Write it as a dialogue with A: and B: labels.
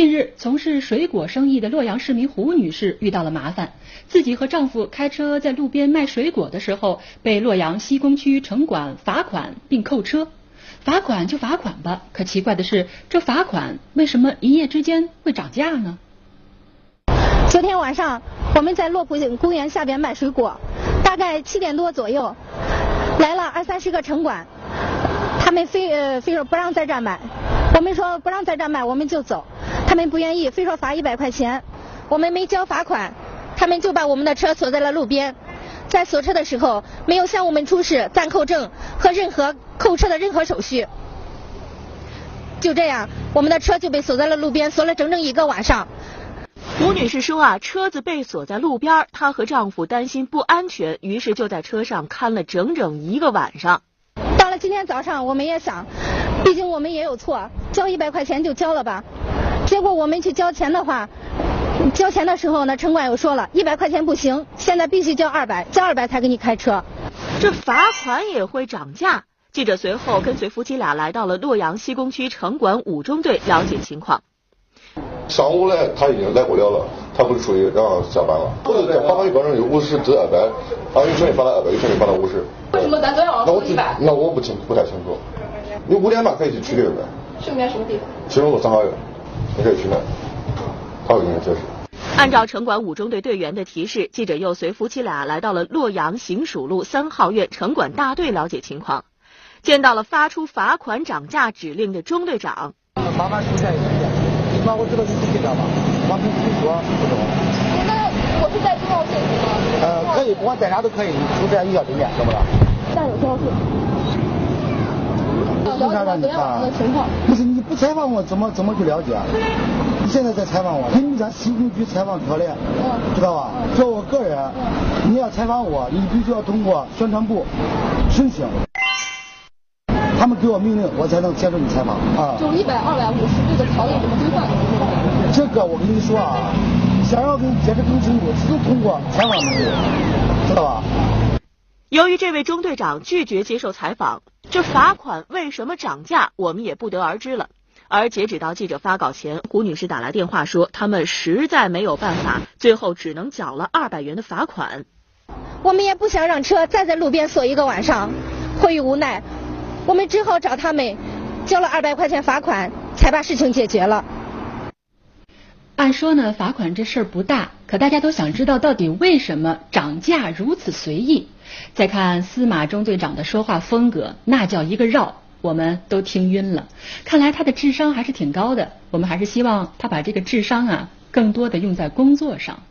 A: 近日，从事水果生意的洛阳市民胡女士遇到了麻烦，自己和丈夫开车在路边卖水果的时候，被洛阳西工区城管罚款并扣车。罚款就罚款吧，可奇怪的是，这罚款为什么一夜之间会涨价呢？
B: 昨天晚上我们在洛浦公园下边卖水果，大概七点多左右，来了二三十个城管，他们非呃非说不让在这卖，我们说不让在这卖，我们就走。他们不愿意，非说罚一百块钱，我们没交罚款，他们就把我们的车锁在了路边。在锁车的时候，没有向我们出示暂扣证和任何扣车的任何手续。就这样，我们的车就被锁在了路边，锁了整整一个晚上。
C: 吴女士说啊，车子被锁在路边，她和丈夫担心不安全，于是就在车上看了整整一个晚上。
B: 到了今天早上，我们也想，毕竟我们也有错，交一百块钱就交了吧。结果我们去交钱的话，交钱的时候呢，城管又说了一百块钱不行，现在必须交二百，交二百才给你开车。
C: 这罚款也会涨价。记者随后跟随夫妻俩来到了洛阳西工区城管五中队了解情况。
D: 上午呢，他已经来不了了，他不是属于要下班了。不是在罚款一百人有五十至二百，啊，有权利罚到二百，有权利罚到五十。
E: 为什么咱都要
D: 那我那我不清不太清楚。你五点半可以去取这个呗。
E: 去面什么地方？
D: 去龙路三合院。你可以去那，他会给你解释。
C: 按照城管五中队队员的提示，记者又随夫妻俩来到了洛阳行署路三号院城管大队了解情况，见到了发出罚款涨价指令的中队长。
F: 麻烦出现一点，你把我知道你是队长吗？往平时说不懂。
E: 那我是在中药店吗？
F: 呃，可以，不管在哪都可以，出在医药对面，懂不懂？
E: 但有
F: 为啥让你看？不是你不采访我，怎么怎么去了解？你现在在采访我，你们家西工区采访条例，知道吧？作为我个人，你要采访我，你必须要通过宣传部申请，他们给我命令，我才能接受你采访啊。
E: 就一百、二百、五十这个条例怎么规范？
F: 这个我跟你说啊，想要给你解释更清楚，只能通过采访能力，知道吧？
C: 由于这位中队长拒绝接受采访。这罚款为什么涨价，我们也不得而知了。而截止到记者发稿前，胡女士打来电话说，他们实在没有办法，最后只能缴了二百元的罚款。
B: 我们也不想让车再在路边锁一个晚上，迫于无奈，我们只好找他们交了二百块钱罚款，才把事情解决了。
A: 按说呢，罚款这事儿不大，可大家都想知道到底为什么涨价如此随意。再看司马中队长的说话风格，那叫一个绕，我们都听晕了。看来他的智商还是挺高的，我们还是希望他把这个智商啊，更多的用在工作上。